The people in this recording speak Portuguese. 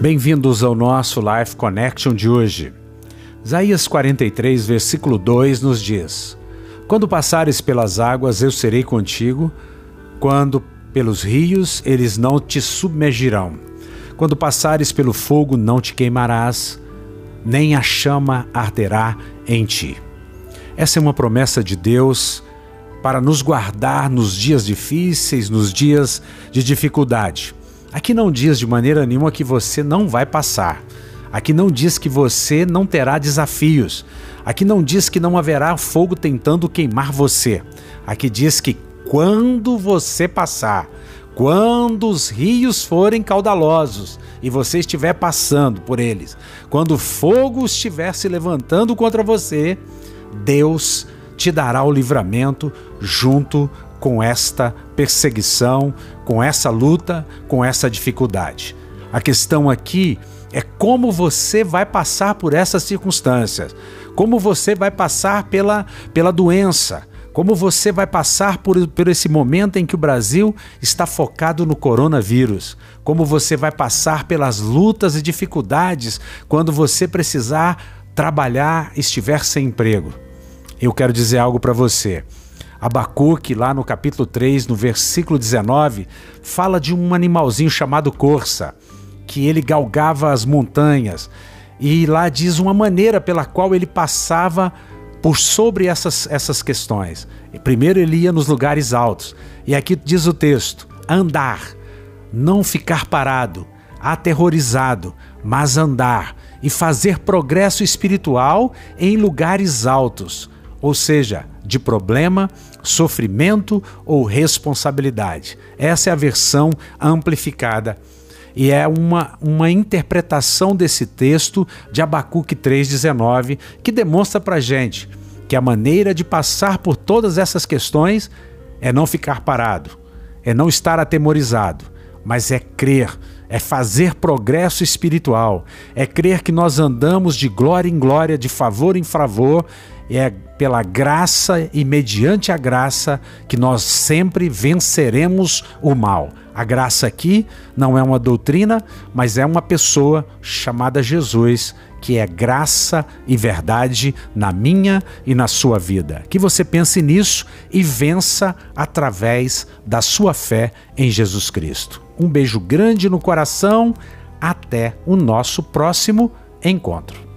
Bem-vindos ao nosso Life Connection de hoje. Isaías 43, versículo 2 nos diz: Quando passares pelas águas, eu serei contigo, quando pelos rios, eles não te submergirão. Quando passares pelo fogo, não te queimarás, nem a chama arderá em ti. Essa é uma promessa de Deus para nos guardar nos dias difíceis, nos dias de dificuldade. Aqui não diz de maneira nenhuma que você não vai passar. Aqui não diz que você não terá desafios. Aqui não diz que não haverá fogo tentando queimar você. Aqui diz que quando você passar, quando os rios forem caudalosos e você estiver passando por eles, quando o fogo estiver se levantando contra você, Deus te dará o livramento junto com esta perseguição, com essa luta, com essa dificuldade. A questão aqui é como você vai passar por essas circunstâncias, como você vai passar pela, pela doença, como você vai passar por, por esse momento em que o Brasil está focado no coronavírus, como você vai passar pelas lutas e dificuldades quando você precisar trabalhar, estiver sem emprego. Eu quero dizer algo para você. Abacuque, lá no capítulo 3, no versículo 19, fala de um animalzinho chamado corça, que ele galgava as montanhas. E lá diz uma maneira pela qual ele passava por sobre essas, essas questões. Primeiro ele ia nos lugares altos. E aqui diz o texto: andar, não ficar parado, aterrorizado, mas andar e fazer progresso espiritual em lugares altos, ou seja, de problema, sofrimento ou responsabilidade. Essa é a versão amplificada e é uma, uma interpretação desse texto de Abacuque 3,19 que demonstra para gente que a maneira de passar por todas essas questões é não ficar parado, é não estar atemorizado, mas é crer, é fazer progresso espiritual, é crer que nós andamos de glória em glória, de favor em favor é pela graça e mediante a graça que nós sempre venceremos o mal. A graça aqui não é uma doutrina, mas é uma pessoa chamada Jesus, que é graça e verdade na minha e na sua vida. Que você pense nisso e vença através da sua fé em Jesus Cristo. Um beijo grande no coração. Até o nosso próximo encontro.